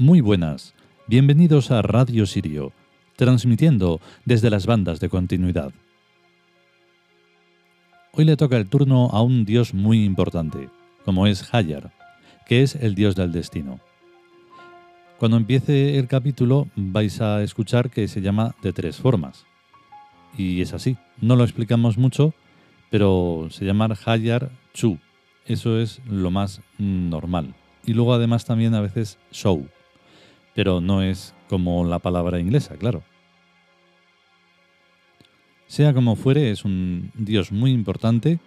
Muy buenas, bienvenidos a Radio Sirio, transmitiendo desde las bandas de continuidad. Hoy le toca el turno a un dios muy importante, como es Hayar, que es el dios del destino. Cuando empiece el capítulo vais a escuchar que se llama de tres formas. Y es así, no lo explicamos mucho, pero se llama Hayar Chu. Eso es lo más normal. Y luego además también a veces Show pero no es como la palabra inglesa, claro. Sea como fuere, es un dios muy importante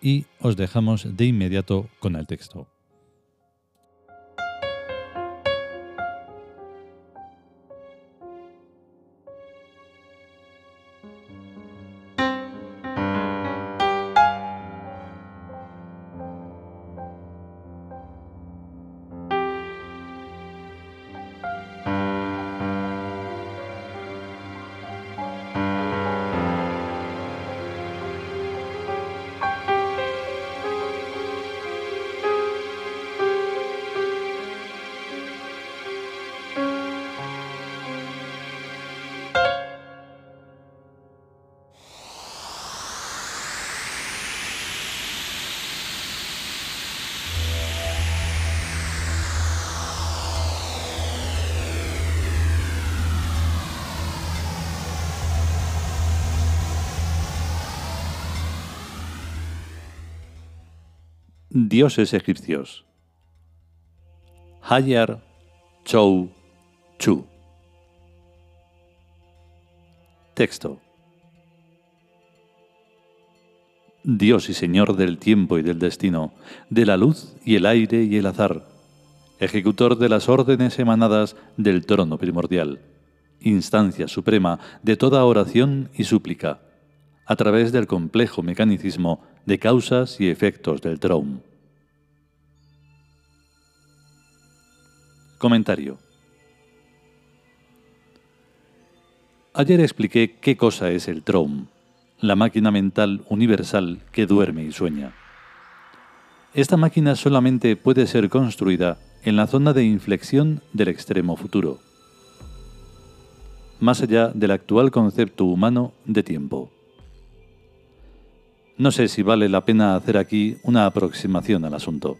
y os dejamos de inmediato con el texto. Dioses egipcios. Hayar Chou Chu. Texto. Dios y Señor del tiempo y del destino, de la luz y el aire y el azar, ejecutor de las órdenes emanadas del trono primordial, instancia suprema de toda oración y súplica, a través del complejo mecanicismo de causas y efectos del Traum. Comentario. Ayer expliqué qué cosa es el Traum, la máquina mental universal que duerme y sueña. Esta máquina solamente puede ser construida en la zona de inflexión del extremo futuro, más allá del actual concepto humano de tiempo. No sé si vale la pena hacer aquí una aproximación al asunto.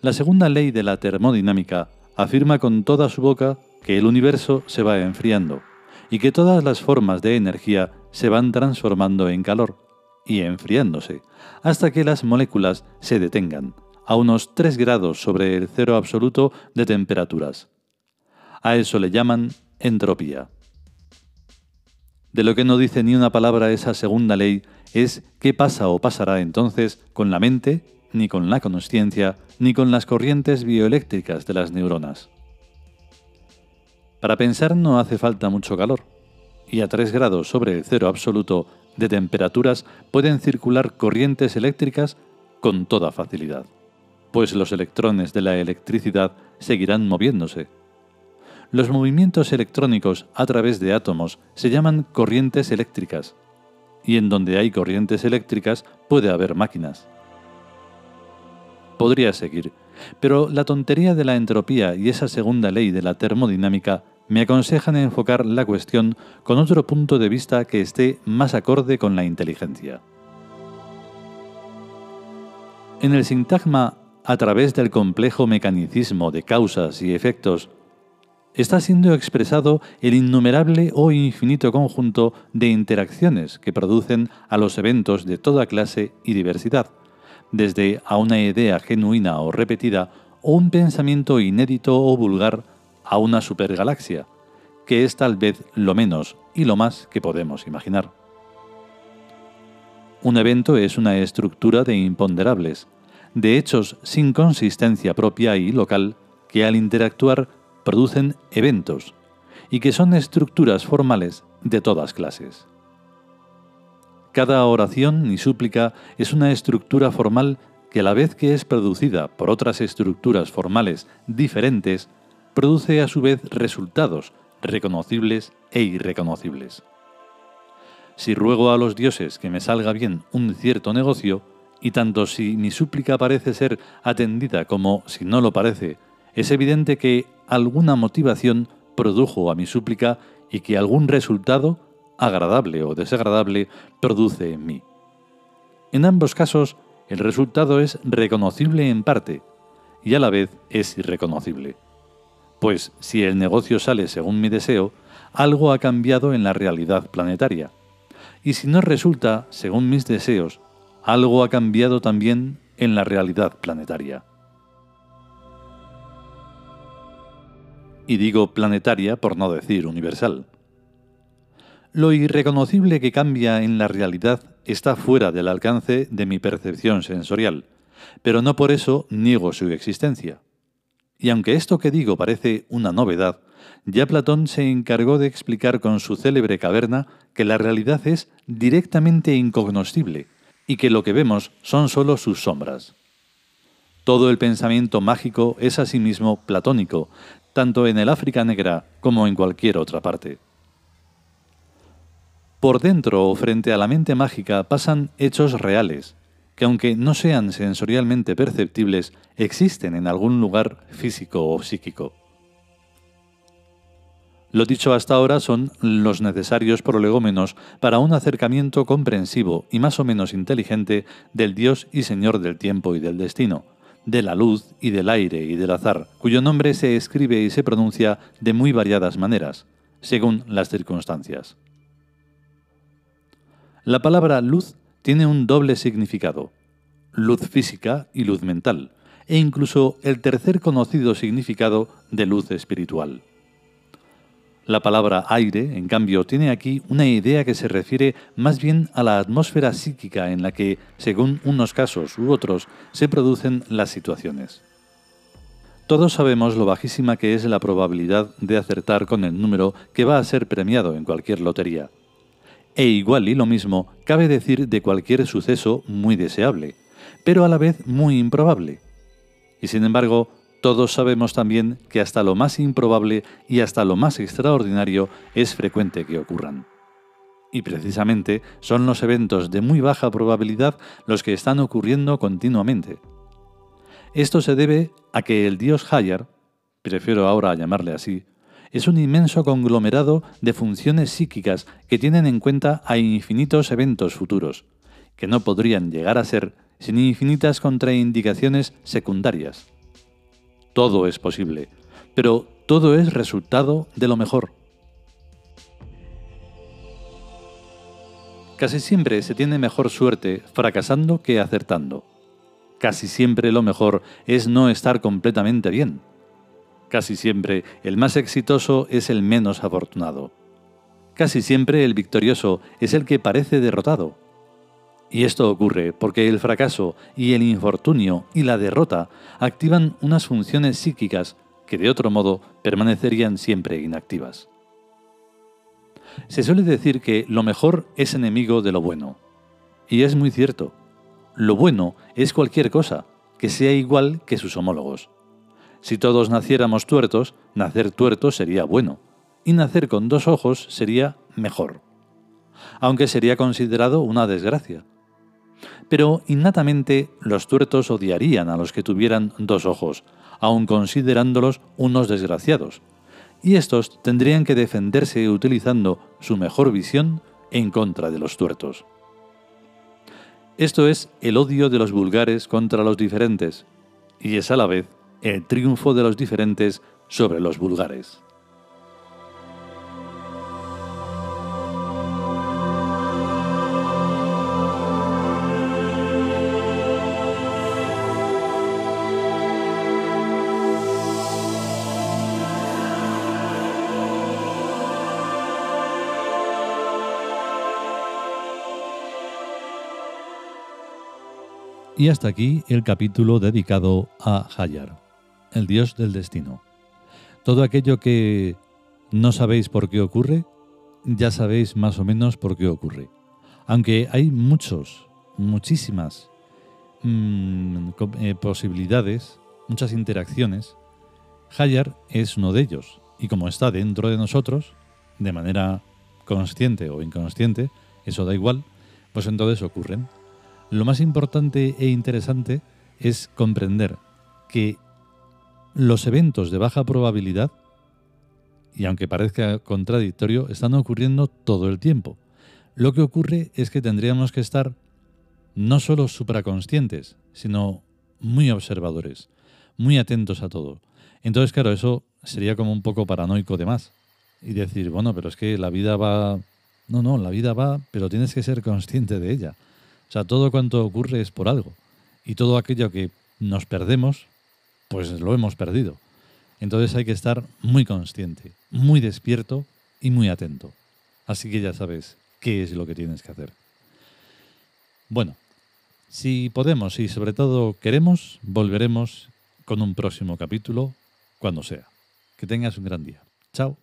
La segunda ley de la termodinámica afirma con toda su boca que el universo se va enfriando y que todas las formas de energía se van transformando en calor y enfriándose hasta que las moléculas se detengan a unos 3 grados sobre el cero absoluto de temperaturas. A eso le llaman entropía. De lo que no dice ni una palabra esa segunda ley es qué pasa o pasará entonces con la mente, ni con la consciencia, ni con las corrientes bioeléctricas de las neuronas. Para pensar no hace falta mucho calor, y a 3 grados sobre el cero absoluto de temperaturas pueden circular corrientes eléctricas con toda facilidad, pues los electrones de la electricidad seguirán moviéndose. Los movimientos electrónicos a través de átomos se llaman corrientes eléctricas, y en donde hay corrientes eléctricas puede haber máquinas. Podría seguir, pero la tontería de la entropía y esa segunda ley de la termodinámica me aconsejan enfocar la cuestión con otro punto de vista que esté más acorde con la inteligencia. En el sintagma a través del complejo mecanicismo de causas y efectos está siendo expresado el innumerable o infinito conjunto de interacciones que producen a los eventos de toda clase y diversidad, desde a una idea genuina o repetida o un pensamiento inédito o vulgar a una supergalaxia, que es tal vez lo menos y lo más que podemos imaginar. Un evento es una estructura de imponderables, de hechos sin consistencia propia y local, que al interactuar producen eventos y que son estructuras formales de todas clases. Cada oración y súplica es una estructura formal que a la vez que es producida por otras estructuras formales diferentes, produce a su vez resultados reconocibles e irreconocibles. Si ruego a los dioses que me salga bien un cierto negocio, y tanto si mi súplica parece ser atendida como si no lo parece, es evidente que alguna motivación produjo a mi súplica y que algún resultado, agradable o desagradable, produce en mí. En ambos casos, el resultado es reconocible en parte y a la vez es irreconocible. Pues si el negocio sale según mi deseo, algo ha cambiado en la realidad planetaria. Y si no resulta según mis deseos, algo ha cambiado también en la realidad planetaria. Y digo planetaria por no decir universal. Lo irreconocible que cambia en la realidad está fuera del alcance de mi percepción sensorial, pero no por eso niego su existencia. Y aunque esto que digo parece una novedad, ya Platón se encargó de explicar con su célebre caverna que la realidad es directamente incognoscible y que lo que vemos son sólo sus sombras. Todo el pensamiento mágico es asimismo platónico, tanto en el África negra como en cualquier otra parte. Por dentro o frente a la mente mágica pasan hechos reales, que aunque no sean sensorialmente perceptibles, existen en algún lugar físico o psíquico. Lo dicho hasta ahora son los necesarios prolegómenos para un acercamiento comprensivo y más o menos inteligente del Dios y Señor del tiempo y del destino, de la luz y del aire y del azar, cuyo nombre se escribe y se pronuncia de muy variadas maneras, según las circunstancias. La palabra luz tiene un doble significado, luz física y luz mental, e incluso el tercer conocido significado de luz espiritual. La palabra aire, en cambio, tiene aquí una idea que se refiere más bien a la atmósfera psíquica en la que, según unos casos u otros, se producen las situaciones. Todos sabemos lo bajísima que es la probabilidad de acertar con el número que va a ser premiado en cualquier lotería. E igual y lo mismo cabe decir de cualquier suceso muy deseable, pero a la vez muy improbable. Y sin embargo, todos sabemos también que hasta lo más improbable y hasta lo más extraordinario es frecuente que ocurran. Y precisamente son los eventos de muy baja probabilidad los que están ocurriendo continuamente. Esto se debe a que el dios Hayar, prefiero ahora llamarle así, es un inmenso conglomerado de funciones psíquicas que tienen en cuenta a infinitos eventos futuros, que no podrían llegar a ser sin infinitas contraindicaciones secundarias. Todo es posible, pero todo es resultado de lo mejor. Casi siempre se tiene mejor suerte fracasando que acertando. Casi siempre lo mejor es no estar completamente bien Casi siempre el más exitoso es el menos afortunado. Casi siempre el victorioso es el que parece derrotado. Y esto ocurre porque el fracaso y el infortunio y la derrota activan unas funciones psíquicas que de otro modo permanecerían siempre inactivas. Se suele decir que lo mejor es enemigo de lo bueno. Y es muy cierto. Lo bueno es cualquier cosa que sea igual que sus homólogos. Si todos naciéramos tuertos, nacer tuerto sería bueno, y nacer con dos ojos sería mejor, aunque sería considerado una desgracia. Pero innatamente los tuertos odiarían a los que tuvieran dos ojos, aun considerándolos unos desgraciados, y estos tendrían que defenderse utilizando su mejor visión en contra de los tuertos. Esto es el odio de los vulgares contra los diferentes, y es a la vez el triunfo de los diferentes sobre los vulgares. Y hasta aquí el capítulo dedicado a Hayar el Dios del destino. Todo aquello que no sabéis por qué ocurre, ya sabéis más o menos por qué ocurre. Aunque hay muchos, muchísimas mm, eh, posibilidades, muchas interacciones, Hayar es uno de ellos. Y como está dentro de nosotros, de manera consciente o inconsciente, eso da igual, pues entonces ocurren. Lo más importante e interesante es comprender que los eventos de baja probabilidad, y aunque parezca contradictorio, están ocurriendo todo el tiempo. Lo que ocurre es que tendríamos que estar no solo supraconscientes, sino muy observadores, muy atentos a todo. Entonces, claro, eso sería como un poco paranoico de más. Y decir, bueno, pero es que la vida va... No, no, la vida va, pero tienes que ser consciente de ella. O sea, todo cuanto ocurre es por algo. Y todo aquello que nos perdemos, pues lo hemos perdido. Entonces hay que estar muy consciente, muy despierto y muy atento. Así que ya sabes qué es lo que tienes que hacer. Bueno, si podemos y sobre todo queremos, volveremos con un próximo capítulo cuando sea. Que tengas un gran día. Chao.